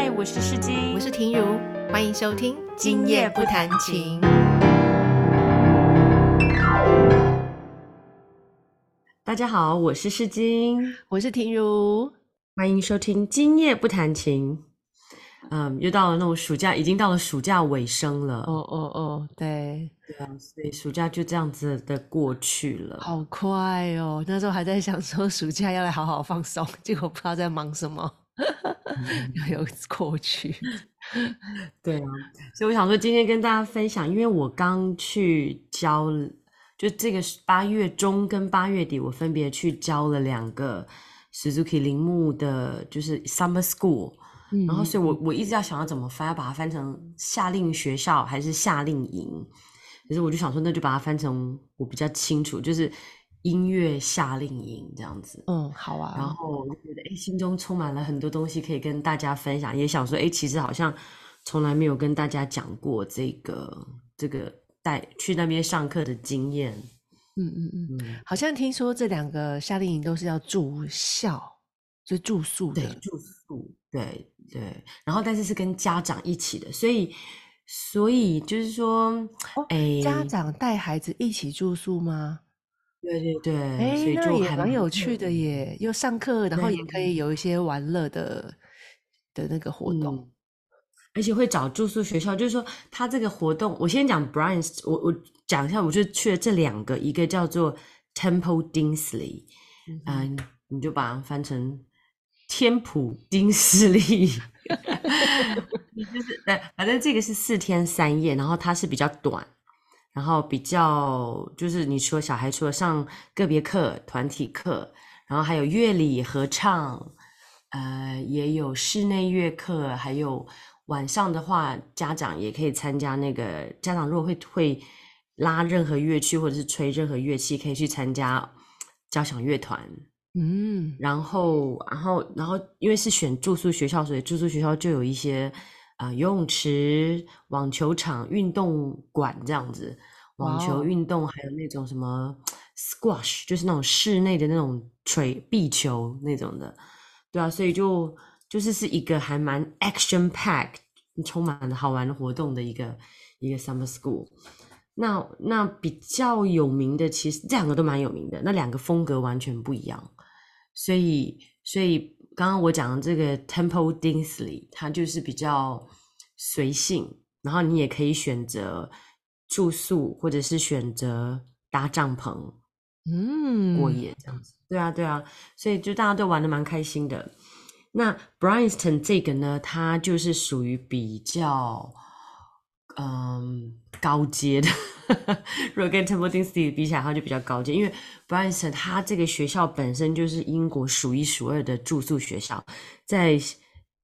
嗨，我是世金，我是婷如，欢迎收听《今夜不弹琴》。大家好，我是世金，我是婷如，欢迎收听《今夜不弹琴》。嗯，又到了那种暑假，已经到了暑假尾声了。哦哦哦，对，对啊，所以暑假就这样子的过去了，好快哦。那时候还在想说暑假要来好好放松，结果不知道在忙什么，又过去。对啊，所以我想说今天跟大家分享，因为我刚去教，就这个八月中跟八月底，我分别去教了两个 Suzuki 铃木的，就是 Summer School。然后，所以我我一直要想要怎么翻，要把它翻成夏令学校还是夏令营？可是我就想说，那就把它翻成我比较清楚，就是音乐夏令营这样子。嗯，好啊。然后我就觉得，哎，心中充满了很多东西可以跟大家分享，也想说，哎，其实好像从来没有跟大家讲过这个这个带去那边上课的经验。嗯嗯嗯，好像听说这两个夏令营都是要住校，就住宿的住宿。对对，然后但是是跟家长一起的，所以所以就是说，哎，家长带孩子一起住宿吗？对对对，哎，那也蛮有趣的耶，又上课，然后也可以。有一些玩乐的的那个活动，而且会找住宿学校，就是说他这个活动，我先讲 Brian，我我讲一下，我就去了这两个，一个叫做 Temple Dinsley，嗯，你就把它翻成。天普丁斯利 就是对，反正这个是四天三夜，然后它是比较短，然后比较就是你说小孩除了上个别课、团体课，然后还有乐理合唱，呃，也有室内乐课，还有晚上的话，家长也可以参加那个家长如果会会拉任何乐器或者是吹任何乐器，可以去参加交响乐团。嗯，然后，然后，然后，因为是选住宿学校，所以住宿学校就有一些啊游泳池、网球场、运动馆这样子，网球运动，还有那种什么 squash，就是那种室内的那种锤壁球那种的，对啊，所以就就是是一个还蛮 action pack，充满了好玩的活动的一个一个 summer school。那那比较有名的，其实这两个都蛮有名的，那两个风格完全不一样。所以，所以刚刚我讲的这个 Temple Dinsley，它就是比较随性，然后你也可以选择住宿，或者是选择搭帐篷，嗯，过夜这样子。对啊，对啊，所以就大家都玩的蛮开心的。那 Bryanston 这个呢，它就是属于比较。嗯，高阶的，如果跟 Temple Dinsley 比起来，它就比较高阶。因为 Bryanston 它这个学校本身就是英国数一数二的住宿学校，在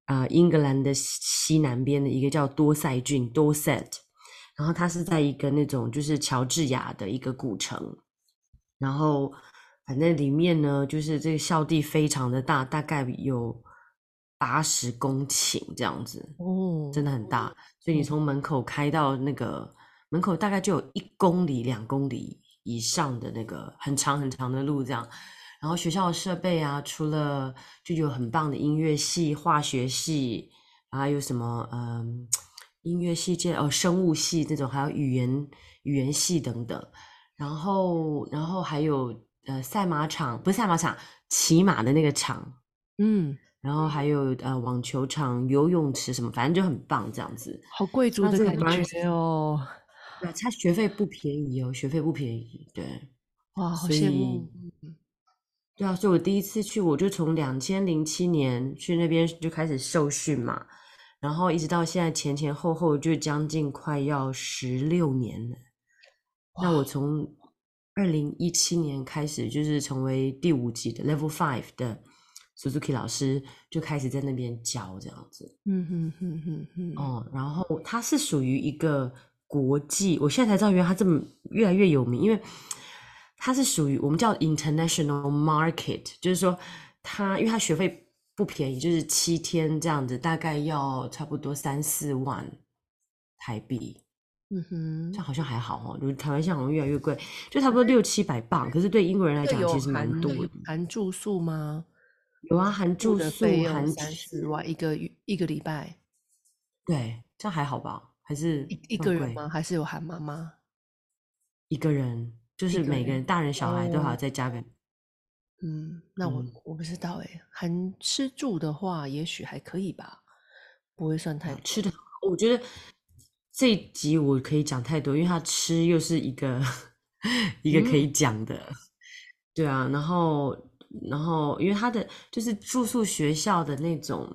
啊英格兰的西南边的一个叫多塞郡 Dorset，然后它是在一个那种就是乔治亚的一个古城，然后反正里面呢，就是这个校地非常的大，大概有。八十公顷这样子哦，真的很大，所以你从门口开到那个门口，大概就有一公里、两公里以上的那个很长很长的路这样。然后学校的设备啊，除了就有很棒的音乐系、化学系，还有什么嗯音乐系界哦生物系这种，还有语言语言系等等。然后然后还有呃赛马场，不是赛马场，骑马的那个场，嗯。然后还有呃网球场、游泳池什么，反正就很棒这样子。好贵族的感觉哦。对，他学费不便宜哦，学费不便宜。对，哇，好羡慕。对啊，所以我第一次去，我就从两千零七年去那边就开始受训嘛，然后一直到现在前前后后就将近快要十六年了。那我从二零一七年开始就是成为第五级的 Level Five 的。Suzuki 老师就开始在那边教这样子，嗯哼哼哼哼，哦，然后他是属于一个国际，我现在才知道原来他这么越来越有名，因为他是属于我们叫 international market，就是说他因为他学费不便宜，就是七天这样子，大概要差不多三四万台币，嗯哼，这好像还好哦，就是台湾现在好像越来越贵，就差不多六七百磅，可是对英国人来讲其实蛮多，含住宿吗？有啊，含住住宿，含三四吃，万一个月一个礼拜，对，这样还好吧？还是一？个人吗？还是有含妈妈？一个人，就是每个人，人大人小孩都还要哦，再加个，嗯，那我嗯，我不知道哎，含吃住的话，也许还可以吧，不会算太啊，吃的，我觉得这一集我可以讲太多，因为他吃又是一个 一个可嗯，以讲的，对啊，然后然后因为他的就是住宿学校的那种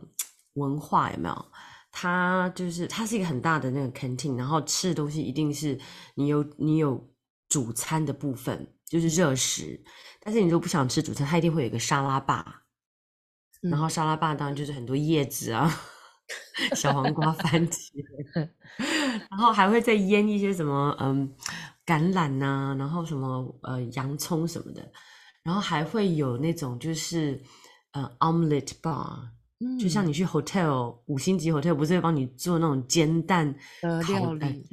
文化有没有？它就是它是一个很大的那个 canteen，然后吃的东西一定是你有你有主餐的部分，就是热食，但是你如果不想吃主餐，它一定会有一个沙拉吧，然后嗯，沙拉吧当然就是很多叶子啊，小黄瓜、番茄，然后还会再腌一些什么嗯橄榄呐、然后什么呃洋葱什么的，然后还会有那种就是呃 omelette bar，就像嗯。你去 hotel 五星级 hotel 不是会帮你做那种煎蛋料理，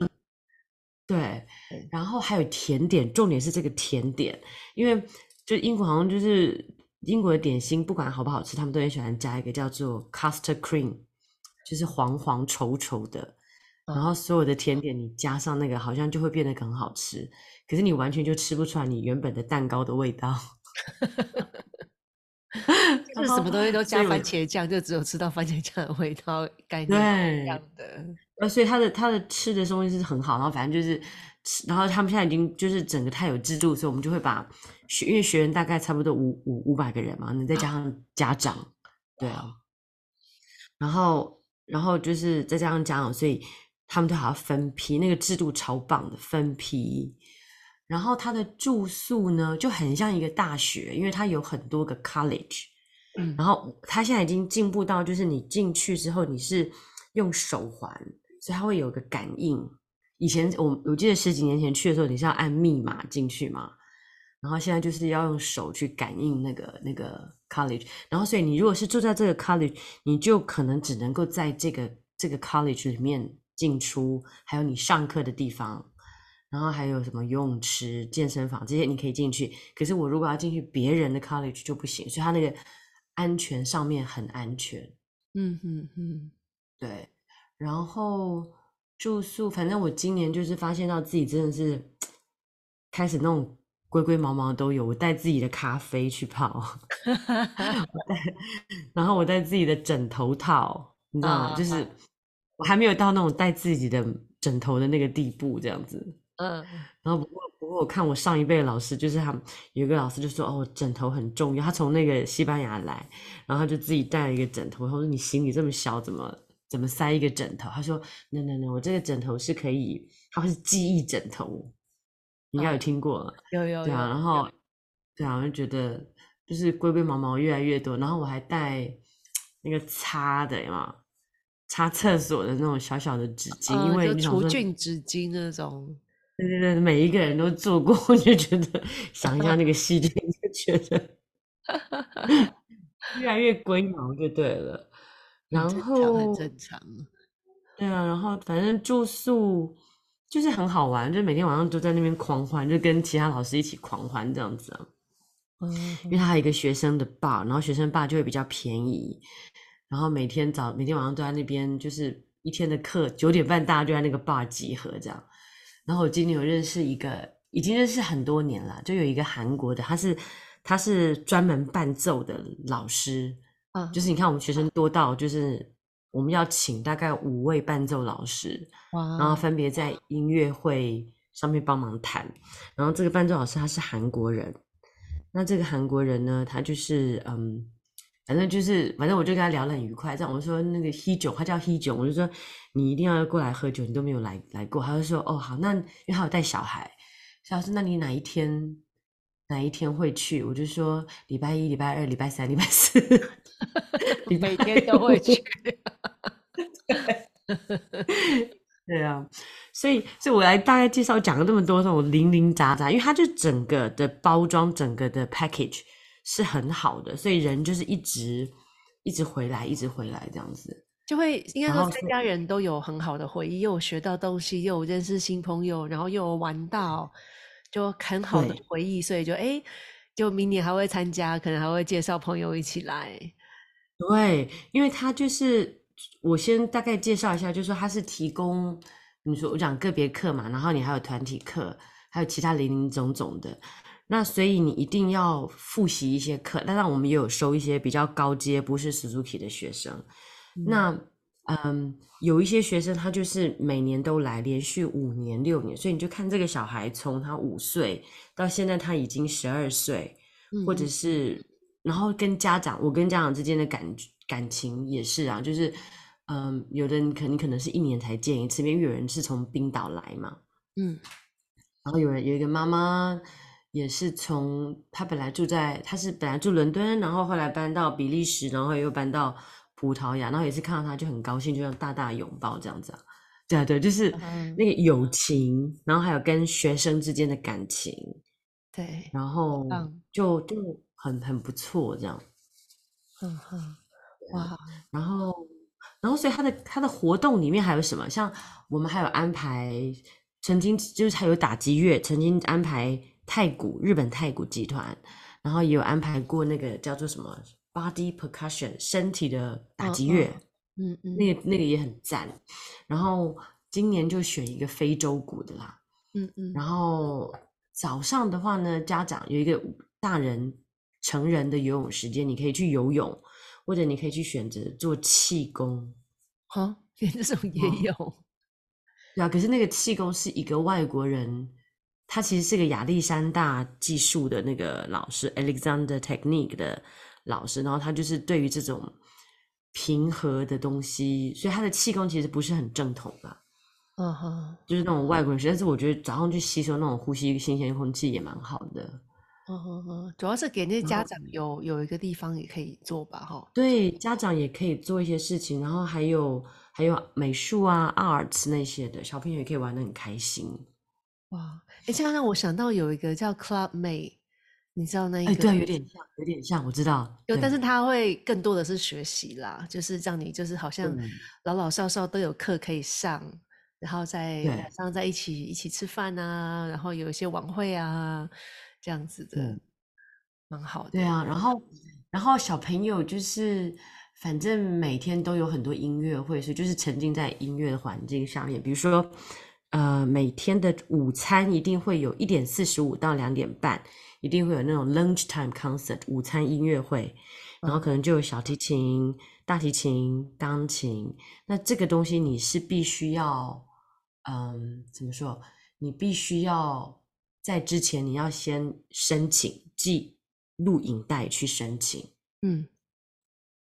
对，然后还有甜点，重点是这个甜点，因为就英国好像就是英国的点心，不管好不好吃，他们都很喜欢加一个叫做 custard cream，就是黄黄稠稠的，然啊，后所有的甜点你加上那个，好像就会变得很好吃，可是你完全就吃不出来你原本的蛋糕的味道。就是什么东西都加番茄酱，就只有吃到番茄酱的味道，概念是一样，的。呃，所以他的他的吃的东西是很好，然后反正就是，然后他们现在已经就是整个太有制度，所以我们就会把学，因为学员大概差不多五五五百个人嘛，你再加上 家长，对啊，然后然后就是再加上家长，所以他们都还要分批，那个制度超棒的分批。然后他的住宿呢就很像一个大学，因为它有很多个 college，然后他现在已经进步到，就是你进去之后你是用手环，所以它会有个感应。以前我我记得十几年前去的时候，你是要按密码进去嘛，然后现在就是要用手去感应那个那个 college。然后所以你如果是住在这个 college，你就可能只能够在这个这个 college 里面进出，还有你上课的地方。然后还有什么游泳池、健身房这些你可以进去，可是我如果要进去别人的 college 就不行，所以它那个安全上面很安全，嗯嗯嗯，对。然后住宿，反正我今年就是发现到自己真的是开始那种龟龟毛毛都有，我带自己的咖啡去泡，然后我带自己的枕头套，你知道吗？就是啊，我还没有到那种带自己的枕头的那个地步，这样子。嗯，然后不过不过我看我上一辈的老师，就是他们有一个老师就说哦枕头很重要，他从那个西班牙来，然后他就自己带了一个枕头，他说你行李这么小，怎么怎么塞一个枕头？他说 no no no，我这个枕头是可以，它是记忆枕头，你应该有啊，听过，有有对啊，然后对啊，我就觉得就是龟龟毛毛越来越多，然后我还带那个擦的嘛，擦厕所的那种小小的纸巾，因为。除菌纸巾那种，对对对，每一个人都做过，我就觉得想一下那个细菌，就觉得 越来越龟毛就对了。然很正常，很后，正常。对啊，然后反正住宿就是很好玩，就每天晚上都在那边狂欢，就跟其他老师一起狂欢这样子啊。嗯因为他还有一个学生的 bar，然后学生 bar 就会比较便宜，然后每天早每天晚上都在那边，就是一天的课九点半大家就在那个 bar 集合这样。然后我今年有认识一个，已经认识很多年了，就有一个韩国的，他是他是专门伴奏的老师，嗯，就是你看我们学生多到就是我们要请大概五位伴奏老师，然后，分别在音乐会上面帮忙弹。然后这个伴奏老师他是韩国人，那这个韩国人呢，他就是嗯，反正就是反正我就跟他聊得很愉快。这样我说那个 He 囧，他叫 He 囧，我就说你一定要过来喝酒，你都没有来来过。他就说哦好，那因为他有带小孩，所以他说那你哪一天哪一天会去？我就说礼拜一、礼拜二、礼拜三、礼拜四，礼拜每天都会五去。对啊，所以所以我来大概介绍讲了那么多这种零零杂杂，因为它就整个的包装，整个的 package 是很好的，所以人就是一直一直回来，一直回来这样子。就会应该说参加人都有很好的回忆，又有学到东西，又有认识新朋友，然后又有玩到，就很好的回忆，所以就哎，就明年还会参加，可能还会介绍朋友一起来。对，因为他就是我先大概介绍一下，就是说他是提供你说我讲个别课嘛，然后你还有团体课，还有其他零零总总的。那所以你一定要复习一些课，当然我们也有收一些比较高阶不是 Suzuki 的学生。那嗯，有一些学生他就是每年都来，连续五年六年，所以你就看这个小孩从他五岁到现在他已经十二岁，或者是然后跟家长，我跟家长之间的感感情也是啊，就是嗯，有的人可能可能是一年才见一次面，因为有人是从冰岛来嘛，嗯，然后有人有一个妈妈。也是从他本来住在，他是本来住伦敦，然后后来搬到比利时，然后又搬到葡萄牙，然后也是看到他就很高兴，就像大大拥抱这样子啊，对啊对，就是那个友情，然后还有跟学生之间的感情，对，然后就就很很不错这样，嗯哼，哇，然后然后所以他的他的活动里面还有什么？像我们还有安排，曾经就是还有打击乐，曾经安排。太古日本太古集团，然后也有安排过那个叫做什么 body percussion 身体的打击乐，嗯嗯，那个那个也很赞。然后今年就选一个非洲鼓的啦，嗯嗯。然后早上的话呢，家长有一个大人成人的游泳时间，你可以去游泳，或者你可以去选择做气功，哈，连这种也有。对啊，可是那个气功是一个外国人。他其实是个亚历山大技术的那个老师，Alexander Technique 的老师，然后他就是对于这种平和的东西，所以他的气功其实不是很正统的，嗯哼，就是那种外国人学，但是我觉得早上去吸收那种呼吸新鲜空气也蛮好的，嗯哼哼，主要是给那些家长有有一个地方也可以做吧，哈，对，家长也可以做一些事情，然后还有还有美术啊，arts 那些的小朋友也可以玩的很开心。哇，哎，这样让我想到有一个叫 Club Mate，你知道那一个？对，有点像，有点像，我知道。有，但是他会更多的是学习啦，就是让你就是好像老老少少都有课可以上，然后在晚上在一起一起吃饭啊，然后有一些晚会啊，这样子的，蛮好的。对啊，然后然后小朋友就是反正每天都有很多音乐会，所以就是沉浸在音乐的环境上面，比如说。呃，每天的午餐一定会有一点四十五到两点半，一定会有那种 lunch time concert 午餐音乐会，然后可能就有小提琴、大提琴、钢琴。那这个东西你是必须要，嗯，怎么说？你必须要在之前你要先申请寄录影带去申请，嗯，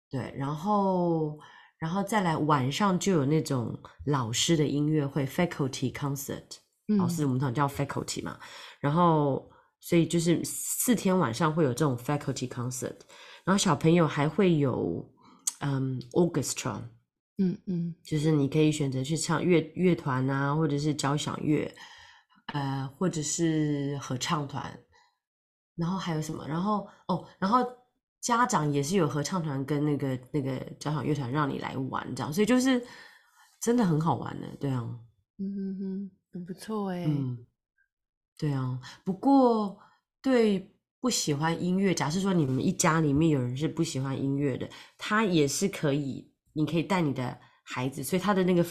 对，然后。然后再来晚上就有那种老师的音乐会，faculty concert，老师我们常叫 faculty 嘛。然后所以就是四天晚上会有这种 faculty concert，然后小朋友还会有嗯 orchestra，嗯嗯，就是你可以选择去唱乐乐团啊，或者是交响乐，呃，或者是合唱团。然后还有什么？然后哦，然后。家长也是有合唱团跟那个那个交响乐团让你来玩这样，所以就是真的很好玩的，对啊，嗯哼哼，很不错哎，嗯，对啊，不过对不喜欢音乐，假设说你们一家里面有人是不喜欢音乐的，他也是可以，你可以带你的孩子，所以他的那个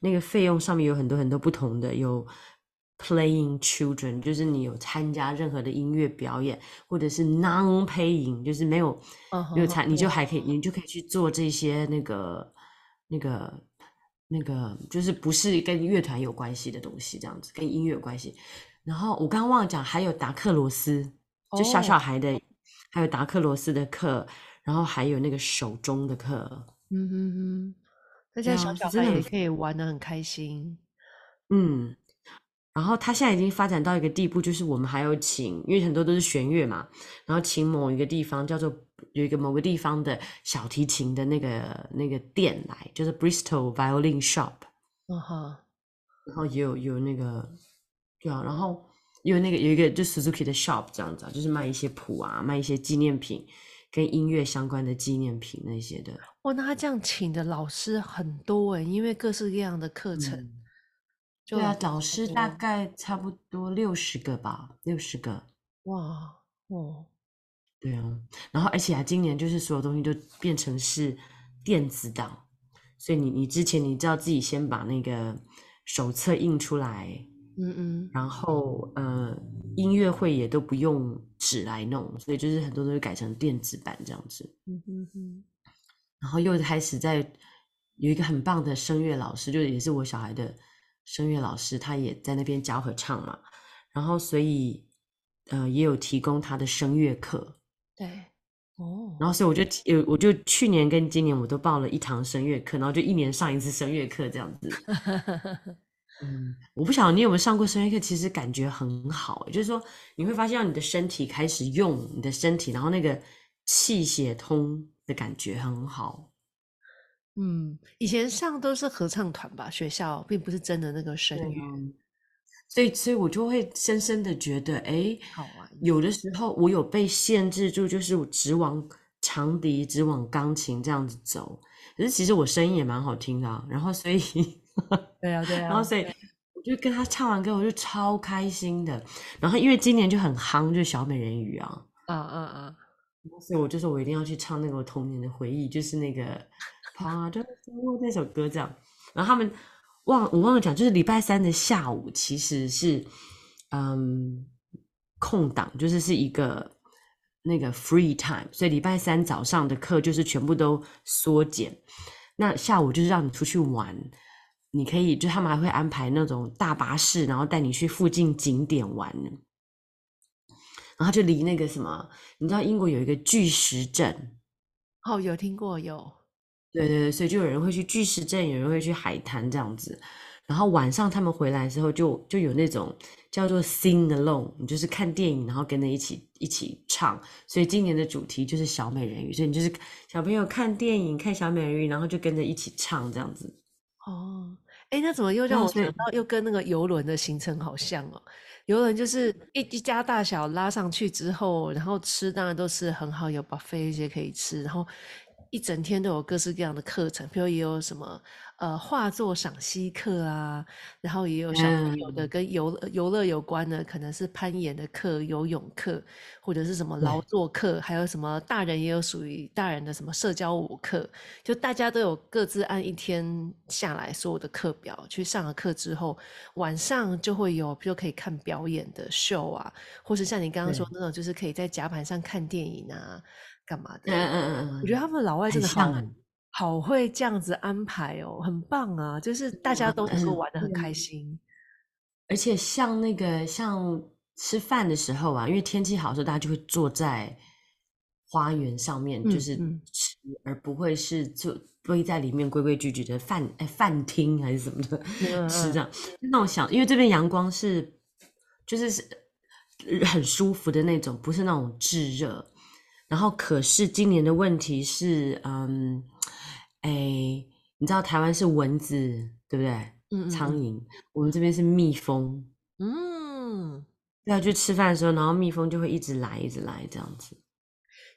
那个费用上面有很多很多不同的有。Playing children 就是你有参加任何的音乐表演，或者是 non-paying 就是没有没有参，你就还可以，你就可以去做这些那个那个那个，就是不是跟乐团有关系的东西，这样子跟音乐有关系。然后我刚刚忘了讲，还有达克罗斯，就小小孩的，还有达克罗斯的课，然后还有那个手中的课。嗯哼哼，大家小小孩也可以玩的很开心。嗯。然后他现在已经发展到一个地步，就是我们还有请，因为很多都是弦乐嘛，然后请某一个地方叫做有一个某个地方的小提琴的那个那个店来，就是 Bristol Violin Shop，嗯哈，然后也有有那个，对啊，然后有那个有一个就 Suzuki 的 shop 这样子啊，就是卖一些谱啊，卖一些纪念品，跟音乐相关的纪念品那些的。哇，那他这样请的老师很多哎，因为各式各样的课程。对啊，导师大概差不多六十个吧，六十个。哇，哦，对啊，然后而且啊，今年就是所有东西都变成是电子档，所以你你之前你知道自己先把那个手册印出来，嗯嗯，然后呃音乐会也都不用纸来弄，所以就是很多东西改成电子版这样子。嗯哼哼，然后又开始在有一个很棒的声乐老师，就是也是我小孩的声乐老师，他也在那边教合唱嘛，然后所以呃也有提供他的声乐课。对，哦，然后所以我就有，我就去年跟今年我都报了一堂声乐课，然后就一年上一次声乐课这样子。嗯，我不晓得你有没有上过声乐课，其实感觉很好，就是说你会发现你的身体开始用你的身体，然后那个气血通的感觉很好。嗯，以前上都是合唱团吧，学校并不是真的那个声乐。所以，所以我就会深深的觉得，哎，好玩。有的时候我有被限制住，就是我只往长笛、只往钢琴这样子走。可是其实我声音也蛮好听的，然后所以，对啊，对啊。然后所以 我就跟他唱完歌，我就超开心的。然后因为今年就很夯，就是小美人鱼啊，啊啊啊！所以我就说我一定要去唱那个我童年的回忆，就是那个《爬着那首歌这样。然后他们。忘我忘了讲，就是礼拜三的下午其实是嗯空档，就是是一个那个 free time，所以礼拜三早上的课就是全部都缩减，那下午就是让你出去玩，你可以就他们还会安排那种大巴士，然后带你去附近景点玩，然后就离那个什么，你知道英国有一个巨石阵，哦，有听过有。对对对，所以就有人会去巨石阵，有人会去海滩这样子。然后晚上他们回来之后，就就有那种叫做 sing along，你就是看电影，然后跟着一起一起唱。所以今年的主题就是小美人鱼，所以你就是小朋友看电影看小美人鱼，然后就跟着一起唱这样子。哦，哎，那怎么又让我想到又跟那个游轮的行程好像哦？游轮就是一一家大小拉上去之后，然后吃当然都是很好，有 buffet 一些可以吃，然后。一整天都有各式各样的课程，比如也有什么呃画作赏析课啊，然后也有小朋友的跟游游乐有关的，可能是攀岩的课、游泳课，或者是什么劳作课，还有什么大人也有属于大人的什么社交舞课，就大家都有各自按一天下来所有的课表去上了课之后，晚上就会有比如可以看表演的秀啊，或是像你刚刚说那种，就是可以在甲板上看电影啊。干嘛的？嗯嗯嗯我觉得他们老外真的好好会这样子安排哦，很棒啊！就是大家都能够玩的很开心，而且像那个像吃饭的时候啊，因为天气好的时候，大家就会坐在花园上面，就是吃，而不会是就堆在里面规规矩矩的饭哎饭厅还是什么的吃这样。那我想，因为这边阳光是就是是很舒服的那种，不是那种炙热。然后，可是今年的问题是，嗯，哎，你知道台湾是蚊子，对不对？嗯苍蝇，我们这边是蜜蜂。嗯，要去吃饭的时候，然后蜜蜂就会一直来，一直来这样子。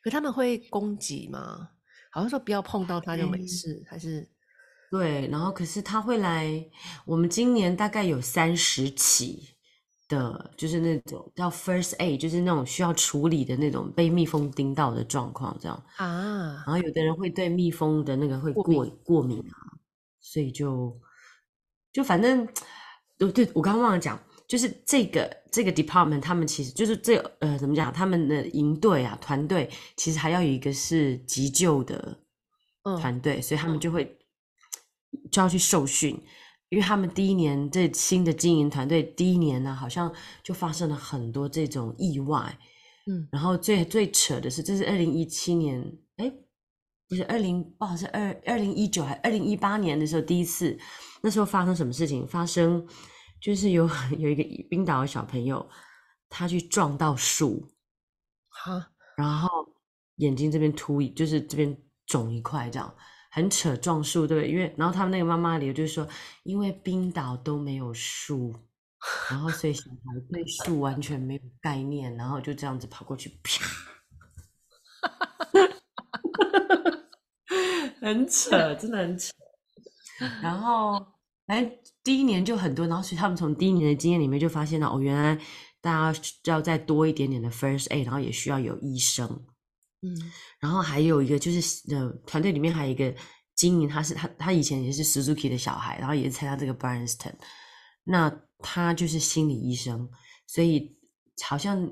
可他们会攻击吗？好像说不要碰到它就没事，还是？对，然后可是它会来。我们今年大概有三十起。的，就是那种叫 first aid，就是那种需要处理的那种被蜜蜂叮到的状况，这样啊。然后有的人会对蜜蜂的那个会过过敏啊，所以就就反正，对，对我刚刚忘了讲，就是这个这个 department，他们其实就是这呃怎么讲，他们的营队啊团队其实还要有一个是急救的团队，所以他们就会就要去受训。因为他们第一年这新的经营团队第一年呢，好像就发生了很多这种意外，嗯，然后最最扯的是，这是二零一七年，哎，不是二零，不好是二二零一九还二零一八年的时候第一次，那时候发生什么事情？发生就是有 有一个冰岛的小朋友，他去撞到树，哈，然后眼睛这边凸，就是这边肿一块这样。很扯撞树，对不对？因为然后他们那个妈妈理由就是说，因为冰岛都没有树，然后所以小孩对树完全没有概念，然后就这样子跑过去，啪，很扯，真的很扯。然后哎，第一年就很多，然后所以他们从第一年的经验里面就发现了，哦，原来大家要再多一点点的 first aid，然后也需要有医生。嗯，然后还有一个就是呃，团队里面还有一个经营，他是他他以前也是 Suzuki 的小孩，然后也是参加这个 b r a n s t o n 那他就是心理医生，所以好像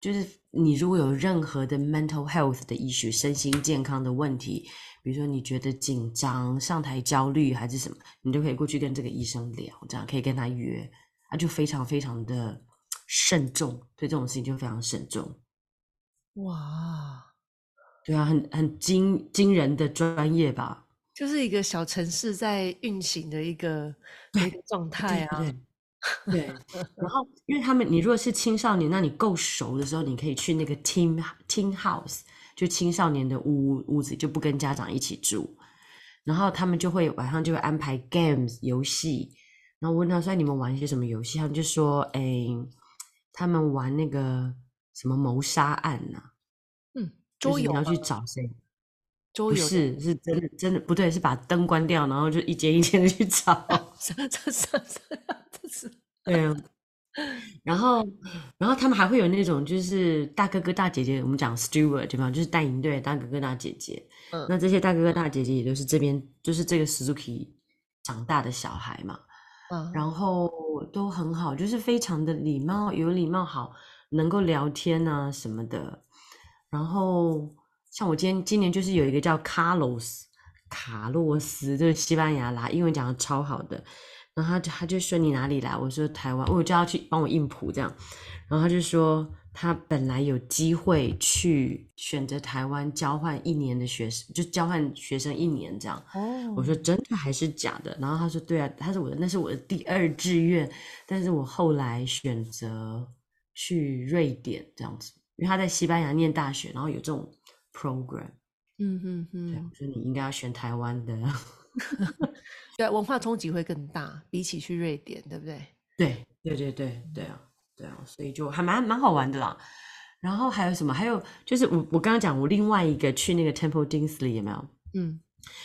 就是你如果有任何的 mental health 的 issue，身心健康的问题，比如说你觉得紧张、上台焦虑还是什么，你都可以过去跟这个医生聊，这样可以跟他约，他就非常非常的慎重，对这种事情就非常慎重。哇，对啊，很很惊惊人的专业吧？就是一个小城市在运行的一个一个状态啊。对，然后因为他们，你如果是青少年，那你够熟的时候，你可以去那个 team team house，就青少年的屋屋子，就不跟家长一起住。然后他们就会晚上就会安排 games 游戏。然后我问他说：“你们玩一些什么游戏？”他们就说：“哎，他们玩那个。”什么谋杀案呢？嗯，桌游你要去找谁？周游不是，是真的，真的不对，是把灯关掉，然后就一间一间的去找。这这这 这是 对啊。然后，然后他们还会有那种就是大哥哥大姐姐，我们讲 steward 对吗？就是带营队大哥哥大姐姐。嗯，那这些大哥哥大姐姐也都是这边，就是这个 Suzuki 长大的小孩嘛。嗯，然后都很好，就是非常的礼貌，有礼貌好。能够聊天啊什么的，然后像我今天今年就是有一个叫卡洛斯卡洛斯，就是西班牙啦，英文讲的超好的，然后他就他就说你哪里来？我说台湾，我叫他去帮我印谱这样，然后他就说他本来有机会去选择台湾交换一年的学生，就交换学生一年这样。哦，我说真的还是假的？然后他说对啊，他是我的，那是我的第二志愿，但是我后来选择。去瑞典这样子，因为他在西班牙念大学，然后有这种 program。嗯哼哼，对，我觉得你应该要选台湾的，对，文化冲击会更大，比起去瑞典，对不对？对，对对对对啊，对啊，所以就还蛮蛮好玩的啦。然后还有什么？还有就是我我刚刚讲我另外一个去那个 Temple Dinsley 有没有？嗯，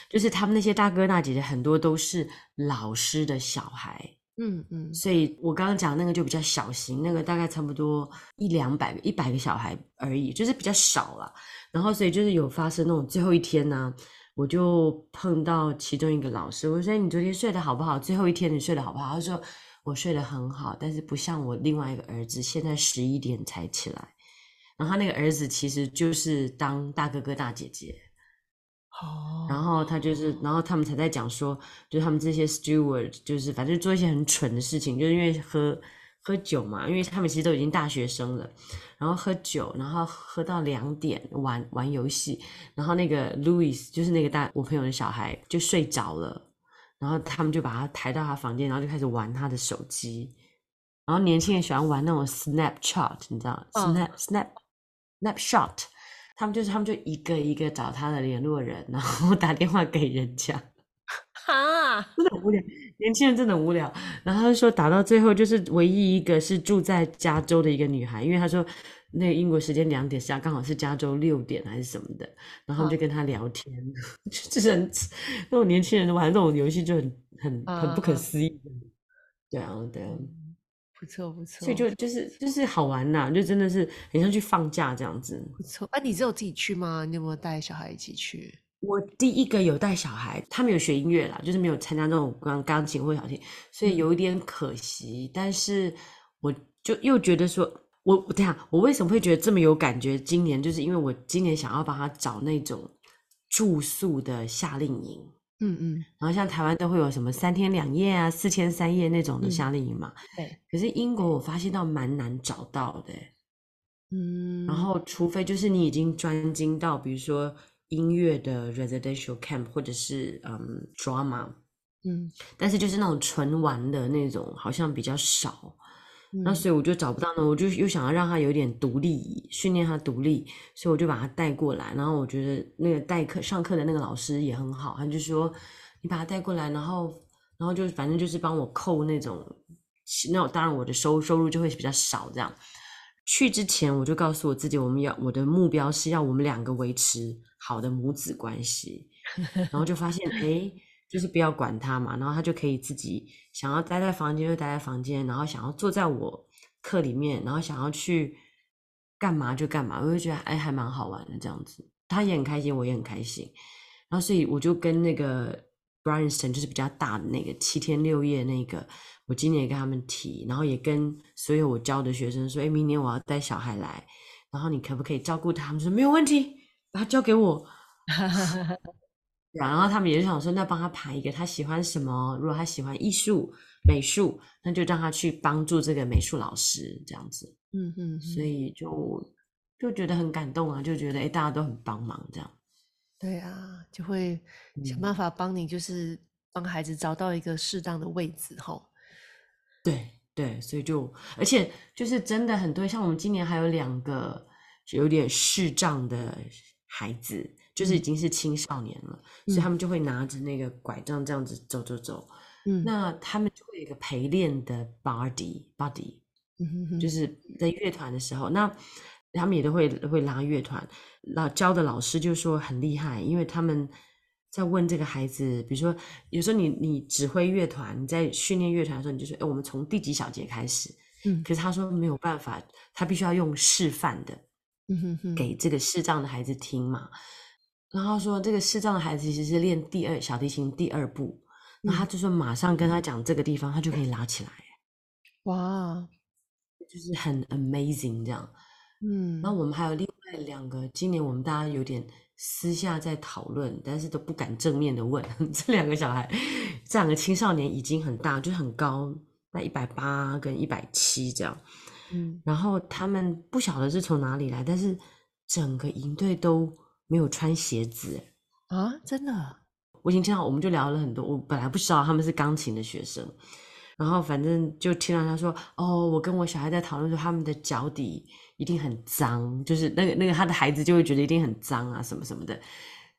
就是他们那些大哥大姐姐很多都是老师的小孩。嗯嗯，所以我刚刚讲那个就比较小型，那个大概差不多一两百个、一百个小孩而已，就是比较少了。然后所以就是有发生那种最后一天呢，我就碰到其中一个老师，我说：“你昨天睡得好不好？最后一天你睡得好不好？”他说：“我睡得很好，但是不像我另外一个儿子，现在十一点才起来。”然后他那个儿子其实就是当大哥哥大姐姐。哦，然后他就是，然后他们才在讲说，就是他们这些 steward，就是反正做一些很蠢的事情，就是因为喝喝酒嘛，因为他们其实都已经大学生了，然后喝酒，然后喝到两点玩玩游戏，然后那个 Louis 就是那个大我朋友的小孩就睡着了，然后他们就把他抬到他房间，然后就开始玩他的手机，然后年轻人喜欢玩那种 Snapchat，你知道，Snap Snap Snapshot。他们就是，他们就一个一个找他的联络人，然后打电话给人家，哈，真的很无聊，年轻人真的无聊。然后他就说打到最后，就是唯一一个是住在加州的一个女孩，因为他说那个英国时间两点下，刚好是加州六点还是什么的，然后就跟他聊天，就是很那种年轻人玩这种游戏就很很很不可思议，对啊，对啊。不错不错，所以就就是就是好玩呐，就真的是很像去放假这样子。不错，啊，你只有自己去吗？你有没有带小孩一起去？我第一个有带小孩，他没有学音乐啦，就是没有参加那种钢钢琴或小提，所以有一点可惜。但是我就又觉得说，我等下我为什么会觉得这么有感觉？今年就是因为我今年想要帮他找那种住宿的夏令营。嗯嗯，然后像台湾都会有什么三天两夜啊、四天三夜那种的夏令营嘛。对。可是英国我发现到蛮难找到的。嗯。然后除非就是你已经专精到，比如说音乐的 residential camp，或者是嗯 drama。嗯。但是就是那种纯玩的那种，好像比较少。那所以我就找不到呢，我就又想要让他有点独立，训练他独立，所以我就把他带过来。然后我觉得那个代课上课的那个老师也很好，他就说你把他带过来，然后然后就反正就是帮我扣那种，那种当然我的收收入就会比较少。这样去之前我就告诉我自己，我们要我的目标是要我们两个维持好的母子关系，然后就发现哎。就是不要管他嘛，然后他就可以自己想要待在房间就待在房间，然后想要坐在我课里面，然后想要去干嘛就干嘛，我就觉得哎还蛮好玩的这样子，他也很开心，我也很开心，然后所以我就跟那个 Brianston 就是比较大的那个七天六夜那个，我今年也跟他们提，然后也跟所有我教的学生说，哎，明年我要带小孩来，然后你可不可以照顾他？他们说没有问题，把他交给我。然后他们也想说，那帮他排一个他喜欢什么，如果他喜欢艺术美术，那就让他去帮助这个美术老师这样子。嗯嗯，所以就就觉得很感动啊，就觉得哎，大家都很帮忙这样。对啊，就会想办法帮你，就是帮孩子找到一个适当的位置哈。对对，所以就而且就是真的很多，像我们今年还有两个有点视障的孩子。就是已经是青少年了，所以他们就会拿着那个拐杖这样子走走走。嗯，那他们就会有一个陪练的 body body，就是在乐团的时候，那他们也都会会拉乐团。老教的老师就说很厉害，因为他们在问这个孩子，比如说有时候你你指挥乐团，你在训练乐团的时候，你就说哎，我们从第几小节开始？嗯，可是他说没有办法，他必须要用示范的，嗯哼哼，给这个视障的孩子听嘛。然后说这个视障的孩子其实是练第二小提琴第二步，那他就说马上跟他讲这个地方，他就可以拉起来。哇，就是很 amazing 这样。嗯，那我们还有另外两个，今年我们大家有点私下在讨论，但是都不敢正面的问。这两个小孩，这两个青少年已经很大，就是很高，那一百八跟一百七这样。嗯，然后他们不晓得是从哪里来，但是整个营队都。没有穿鞋子啊！真的，我已经听到，我们就聊了很多。我本来不知道他们是钢琴的学生，然后反正就听到他说：“哦，我跟我小孩在讨论说，他们的脚底一定很脏，就是那个那个他的孩子就会觉得一定很脏啊，什么什么的。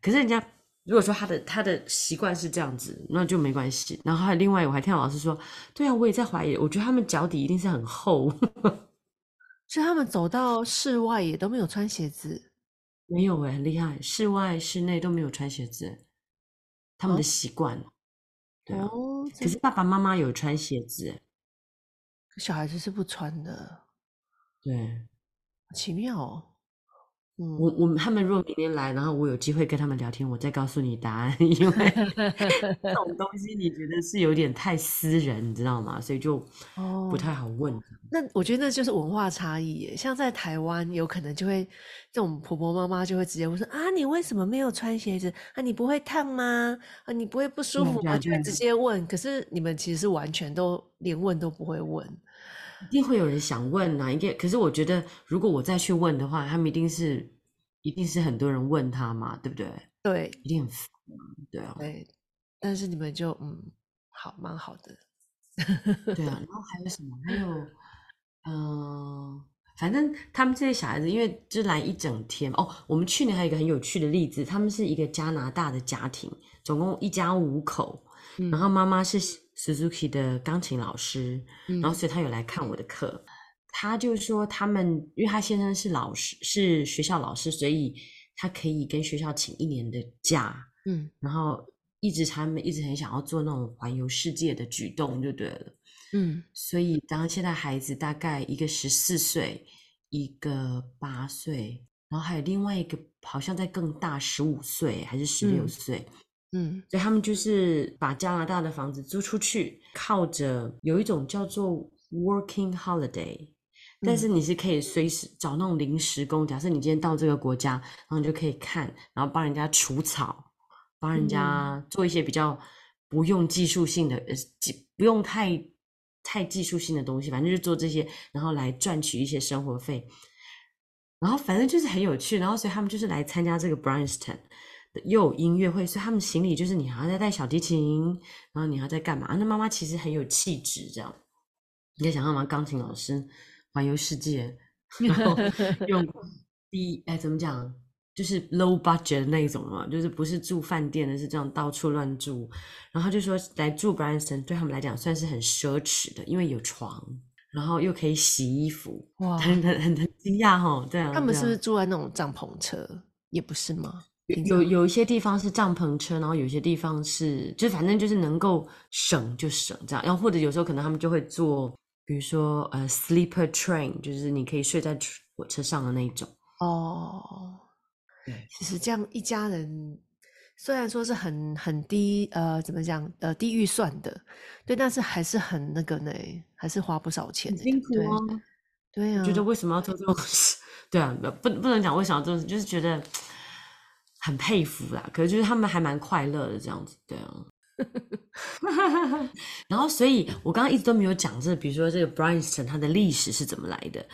可是人家如果说他的他的习惯是这样子，那就没关系。然后另外，我还听到老师说：对啊，我也在怀疑，我觉得他们脚底一定是很厚，所以他们走到室外也都没有穿鞋子。”没有哎，很厉害，室外、室内都没有穿鞋子，他们的习惯。对啊，可是爸爸妈妈有穿鞋子，小孩子是不穿的。对，奇妙。我我们他们如果明天来，然后我有机会跟他们聊天，我再告诉你答案，因为这种东西你觉得是有点太私人，你知道吗？所以就不太好问。那我觉得那就是文化差异耶。像在台湾，有可能就会这种婆婆妈妈就会直接问说：“啊，你为什么没有穿鞋子？啊，你不会烫吗？啊，你不会不舒服吗？”就会直接问。可是你们其实是完全都连问都不会问。一定会有人想问呐，一定。可是我觉得，如果我再去问的话，他们一定是，一定是很多人问他嘛，对不对？对，一定很烦，对啊。对，但是你们就嗯，好，蛮好的。对啊，然后还有什么？还有，嗯，反正他们这些小孩子，因为就来一整天哦。我们去年还有一个很有趣的例子，他们是一个加拿大的家庭，总共一家五口，然后妈妈是。Suzuki 的钢琴老师，然后所以他有来看我的课。他就说他们，因为他先生是老师，是学校老师，所以他可以跟学校请一年的假。嗯，然后一直他们一直很想要做那种环游世界的举动，就对了。嗯，所以当现在孩子大概一个十四岁，一个八岁，然后还有另外一个好像在更大，十五岁还是十六岁。嗯，所以他们就是把加拿大的房子租出去，靠着有一种叫做 working holiday，但是你是可以随时找那种临时工。假设你今天到这个国家，然后你就可以看，然后帮人家除草，帮人家做一些比较不用技术性的，呃，技不用太太技术性的东西，反正就做这些，然后来赚取一些生活费。然后反正就是很有趣，然后所以他们就是来参加这个 Bryanston。又有音乐会，所以他们行李就是你还要再带小提琴，然后你还在干嘛？那妈妈其实很有气质，这样你可以想象吗？钢琴老师环游世界，然后用低哎怎么讲，就是 low budget 的那种嘛，就是不是住饭店的，是这样到处乱住。然后就说来住 b r a n s o n 对他们来讲算是很奢侈的，因为有床，然后又可以洗衣服，哇，很很很惊讶哈。对啊，他们是不是住在那种帐篷车？也不是吗？有有一些地方是帐篷车，然后有些地方是，就反正就是能够省就省这样，然后或者有时候可能他们就会坐，比如说呃 sleeper train，就是你可以睡在火车上的那种。哦，对，其实这样一家人虽然说是很很低，呃，怎么讲，呃，低预算的，对，但是还是很那个呢，还是花不少钱的，辛苦啊。对啊，觉得为什么要做这种事？对啊，不不能讲为什么要做，就是觉得很佩服啦。可是就是他们还蛮快乐的这样子，对啊。然后，所以我刚刚一直都没有讲这，比如说这个 Bryanston 它的历史是怎么来的。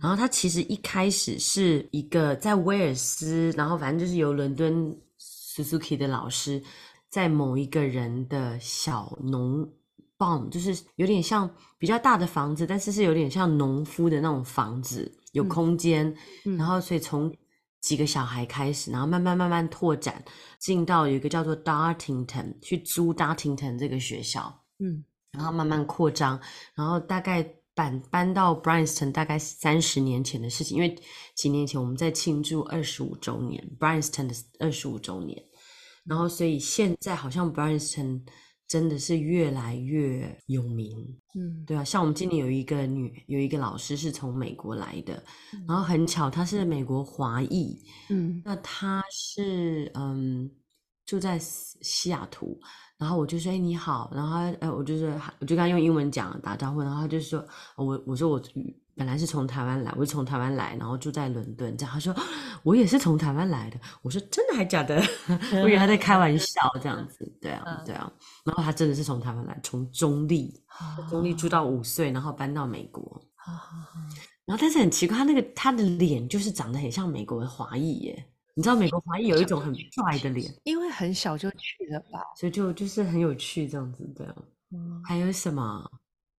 然后它其实一开始是一个在威尔斯，然后反正就是由伦敦 Suzuki 的老师在某一个人的小农 barn，就是有点像比较大的房子，但是是有点像农夫的那种房子，有空间。然后，所以从几个小孩开始，然后慢慢慢慢拓展，进到有一个叫做 Dartington 去租 Dartington 这个学校，嗯，然后慢慢扩张，然后大概搬搬到 Bryanston 大概三十年前的事情，因为几年前我们在庆祝二十五周年 Bryanston 的二十五周年，然后所以现在好像 Bryanston。真的是越来越有名，嗯，对啊，像我们今年有一个女，有一个老师是从美国来的，然后很巧，她是美国华裔，嗯，那她是嗯住在西雅图，然后我就说，哎，你好，然后哎，我就说，我就跟他用英文讲打招呼，然后她就说，我我说我。本来是从台湾来，我是从台湾来，然后住在伦敦。这样他说我也是从台湾来的。我说真的还假的？我以为他在开玩笑这样子。对啊，对啊。然后他真的是从台湾来，从中立，中立住到五岁，然后搬到美国。然后但是很奇怪，他那个他的脸就是长得很像美国的华裔耶。你知道美国华裔有一种很帅的脸，因为很小就去了吧，所以就就是很有趣这样子。对啊，还有什么？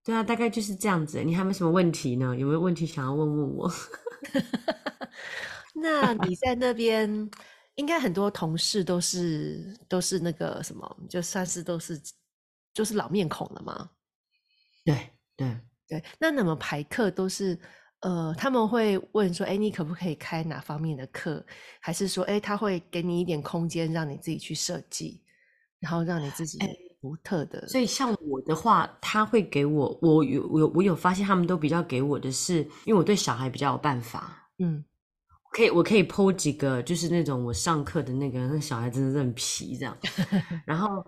对啊，大概就是这样子。你还有没有什么问题呢？有没有问题想要问问我？那你在那边应该很多同事都是都是那个什么，就算是都是就是老面孔了吗？对对对。那怎么排课都是呃，他们会问说，哎，你可不可以开哪方面的课？还是说，哎，他会给你一点空间，让你自己去设计，然后让你自己。独特的，所以像我的话，他会给我，我有我有我有发现，他们都比较给我的是，因为我对小孩比较有办法，嗯，可以我可以剖几个，就是那种我上课的那个那小孩真的是很皮这样，然后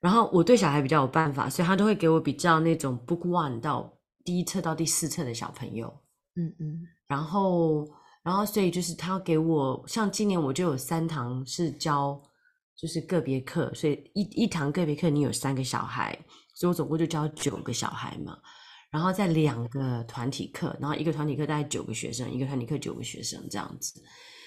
然后我对小孩比较有办法，所以他都会给我比较那种 book one 到第一册到第四册的小朋友，嗯嗯，然后然后所以就是他给我，像今年我就有三堂是教。就是个别课，所以一一堂个别课你有三个小孩，所以我总共就教九个小孩嘛。然后在两个团体课，然后一个团体课大概九个学生，一个团体课九个学生这样子，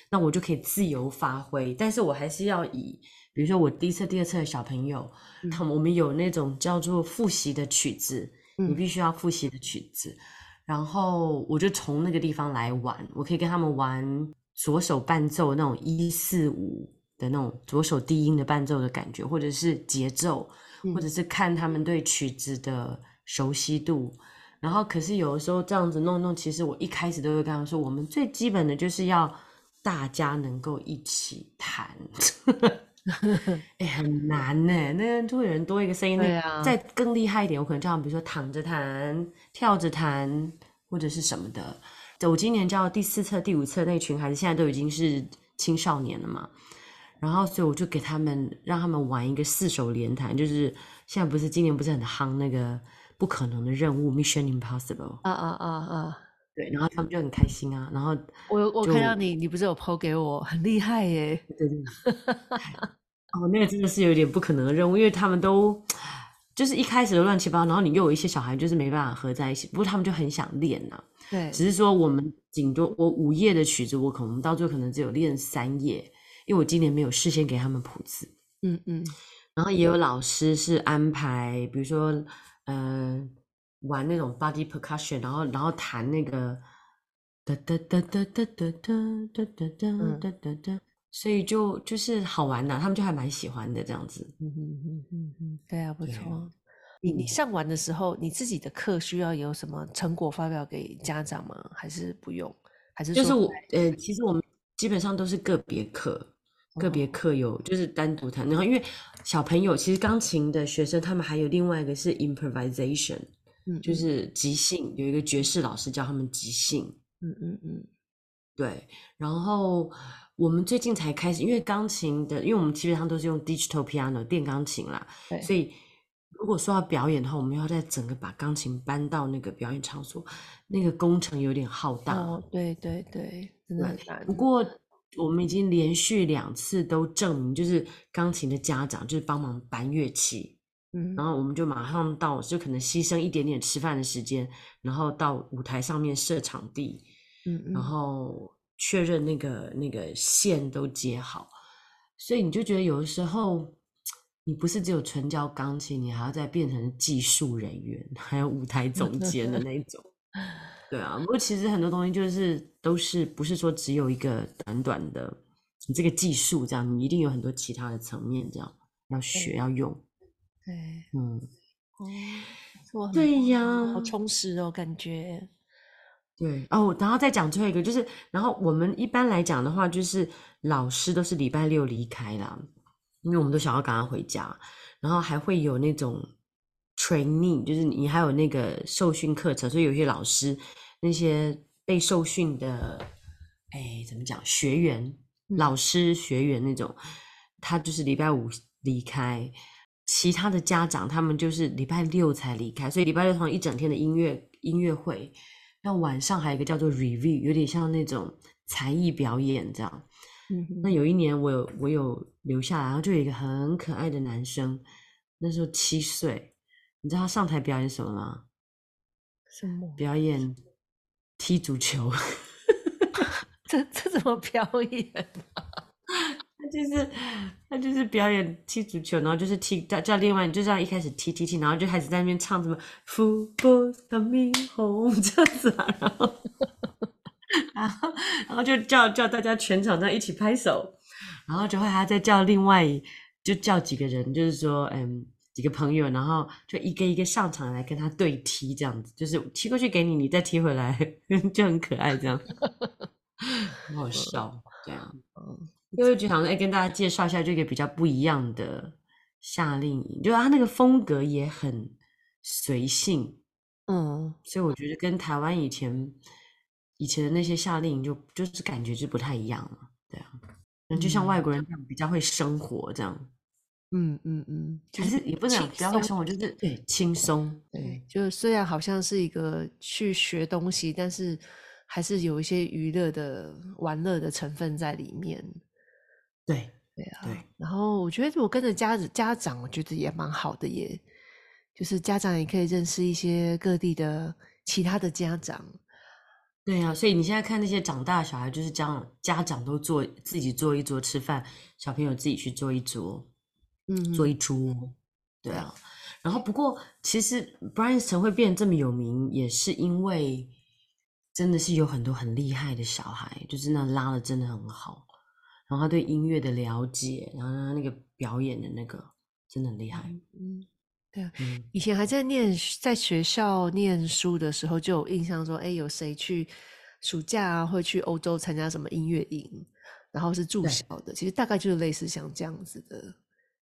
那我就可以自由发挥。但是我还是要以，比如说我第一册、第二册的小朋友，他们我们有那种叫做复习的曲子，你必须要复习的曲子，然后我就从那个地方来玩，我可以跟他们玩左手伴奏那种一四五。的那种左手低音的伴奏的感觉，或者是节奏，或者是看他们对曲子的熟悉度。然后，可是有的时候这样子弄弄，其实我一开始都会跟他说，我们最基本的就是要大家能够一起弹。哎，很难呢，那就会有人多一个声音。对啊，再更厉害一点，我可能叫他们，比如说躺着弹、跳着弹，或者是什么的。我今年教第四册、第五册那群孩子，现在都已经是青少年了嘛。然后，所以我就给他们，让他们玩一个四手联弹，就是现在不是今年不是很夯那个不可能的任务 Mission Impossible 啊啊啊啊！对，然后他们就很开心啊。然后我我看到你，你不是有 PO 给我，很厉害耶。对对。哦，那个真的是有点不可能的任务，因为他们都就是一开始都乱七八糟，然后你又有一些小孩就是没办法合在一起，不过他们就很想练呐。对。只是说我们顶多我五页的曲子，我可能到最后可能只有练三页。因为我今年没有事先给他们谱子，嗯嗯，然后也有老师是安排，比如说，呃，玩那种 body percussion，然后然后弹那个哒哒哒哒哒哒哒哒哒哒哒哒，所以就就是好玩的，他们就还蛮喜欢的这样子，嗯嗯嗯嗯嗯，对啊，不错。你你上完的时候，你自己的课需要有什么成果发表给家长吗？还是不用？还是就是我呃，其实我们基本上都是个别课。个别课有就是单独弹，然后因为小朋友其实钢琴的学生，他们还有另外一个是 improvisation，嗯，就是即兴，有一个爵士老师教他们即兴，嗯嗯嗯，对，然后我们最近才开始，因为钢琴的，因为我们基本上都是用 digital piano 电钢琴啦，所以如果说要表演的话，我们要在整个把钢琴搬到那个表演场所，那个工程有点浩大。哦，对对对，真的很难。不过我们已经连续两次都证明，就是钢琴的家长就是帮忙搬乐器。嗯，然后我们就马上到，就可能牺牲一点点吃饭的时间，然后到舞台上面设场地，嗯嗯，然后确认那个那个线都接好，所以你就觉得有的时候，你不是只有纯教钢琴，你还要再变成技术人员，还有舞台总监的那种。对啊，不过其实很多东西就是都是不是说只有一个短短的你这个技术这样，你一定有很多其他的层面这样要学要用。对，嗯，哦，对呀，好充实哦，感觉。对哦，然后再讲最后一个，就是然后我们一般来讲的话，就是老师都是礼拜六离开啦，因为我们都想要赶快回家，然后还会有那种 training，就是你还有那个受训课程，所以有些老师那些被受训的，哎，怎么讲，学员、老师、学员那种，他就是礼拜五离开。其他的家长他们就是礼拜六才离开，所以礼拜六通常一整天的音乐音乐会，那晚上还有一个叫做 review，有点像那种才艺表演这样。嗯，那有一年我有我有留下来，然后就有一个很可爱的男生，那时候七岁，你知道他上台表演什么吗？什么？表演踢足球。这这怎么表演啊？就是他就是表演踢足球，然后就是踢叫叫另外就这样一开始踢踢踢，然后就开始在那边唱什么 football coming home 这样子啊，然后 然后然后就叫叫大家全场在一起拍手，然后就会还再叫另外就叫几个人，就是说嗯几个朋友，然后就一个一个上场来跟他对踢这样子，就是踢过去给你，你再踢回来，就很可爱这样，很好笑，对啊，嗯。因为就想哎，跟大家介绍一下这个比较不一样的夏令营，就是它那个风格也很随性，嗯，所以我觉得跟台湾以前以前的那些夏令营就就是感觉就不太一样了，对啊，那就像外国人这样比较会生活这样，嗯嗯嗯，就是也不能比较会生活，就是对轻松，对，就虽然好像是一个去学东西，但是还是有一些娱乐的玩乐的成分在里面。对对啊，对。然后我觉得，我跟着家家长，我觉得也蛮好的，耶就是家长也可以认识一些各地的其他的家长。对啊，所以你现在看那些长大小孩，就是家家长都做自己做一桌吃饭，小朋友自己去做一桌，嗯，做一桌。对啊。然后不过，其实 Brian 陈会变得这么有名，也是因为真的是有很多很厉害的小孩，就是那拉的真的很好。然后他对音乐的了解，然后他那个表演的那个真的很厉害。嗯，对啊，以前还在念在学校念书的时候，就有印象说，哎，有谁去暑假啊，会去欧洲参加什么音乐营，然后是住校的。其实大概就是类似像这样子的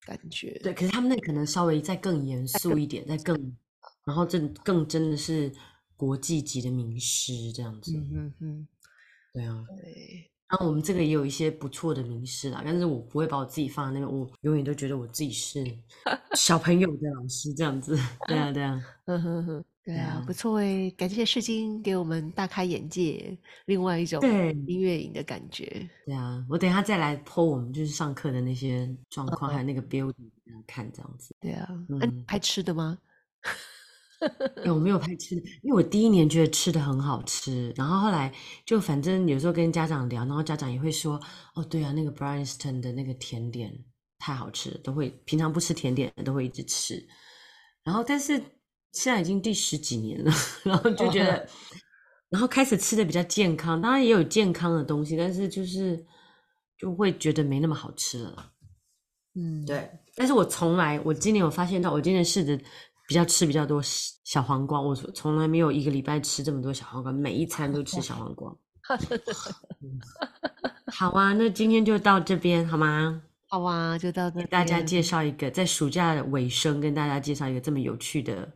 感觉。对，可是他们那可能稍微再更严肃一点，再更，然后这更真的是国际级的名师这样子。嗯嗯嗯，对啊。对。然后我们这个也有一些不错的名师啦，但是我不会把我自己放在那边，我永远都觉得我自己是小朋友的老师这样子。对啊，对啊，嗯哼哼，对啊，不错哎，感谢世金给我们大开眼界，另外一种对音乐营的感觉。对啊，我等一下再来剖我们就是上课的那些状况，还有那个 building 看这样子。对啊，嗯，拍吃的吗？我没有拍吃的，因为我第一年觉得吃的很好吃，然后后来就反正有时候跟家长聊，然后家长也会说，哦，对啊，那个 Bryanston 的那个甜点太好吃了，都会平常不吃甜点的都会一直吃，然后但是现在已经第十几年了，然后就觉得，然后开始吃的比较健康，当然也有健康的东西，但是就是就会觉得没那么好吃了，嗯，对，但是我从来我今年有发现到，我今年试着。比较吃比较多小黄瓜，我从来没有一个礼拜吃这么多小黄瓜，每一餐都吃小黄瓜。好啊，那今天就到这边好吗？好啊，就到这。大家介绍一个，在暑假的尾声跟大家介绍一个这么有趣的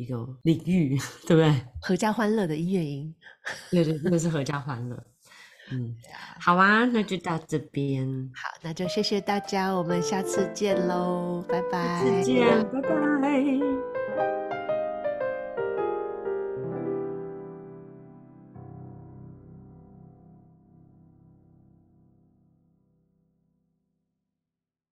一个领域，对不对？合家欢乐的音乐营。对对，那个是合家欢乐。嗯，好啊，那就到这边。好，那就谢谢大家，我们下次见喽，拜拜。再见，拜拜。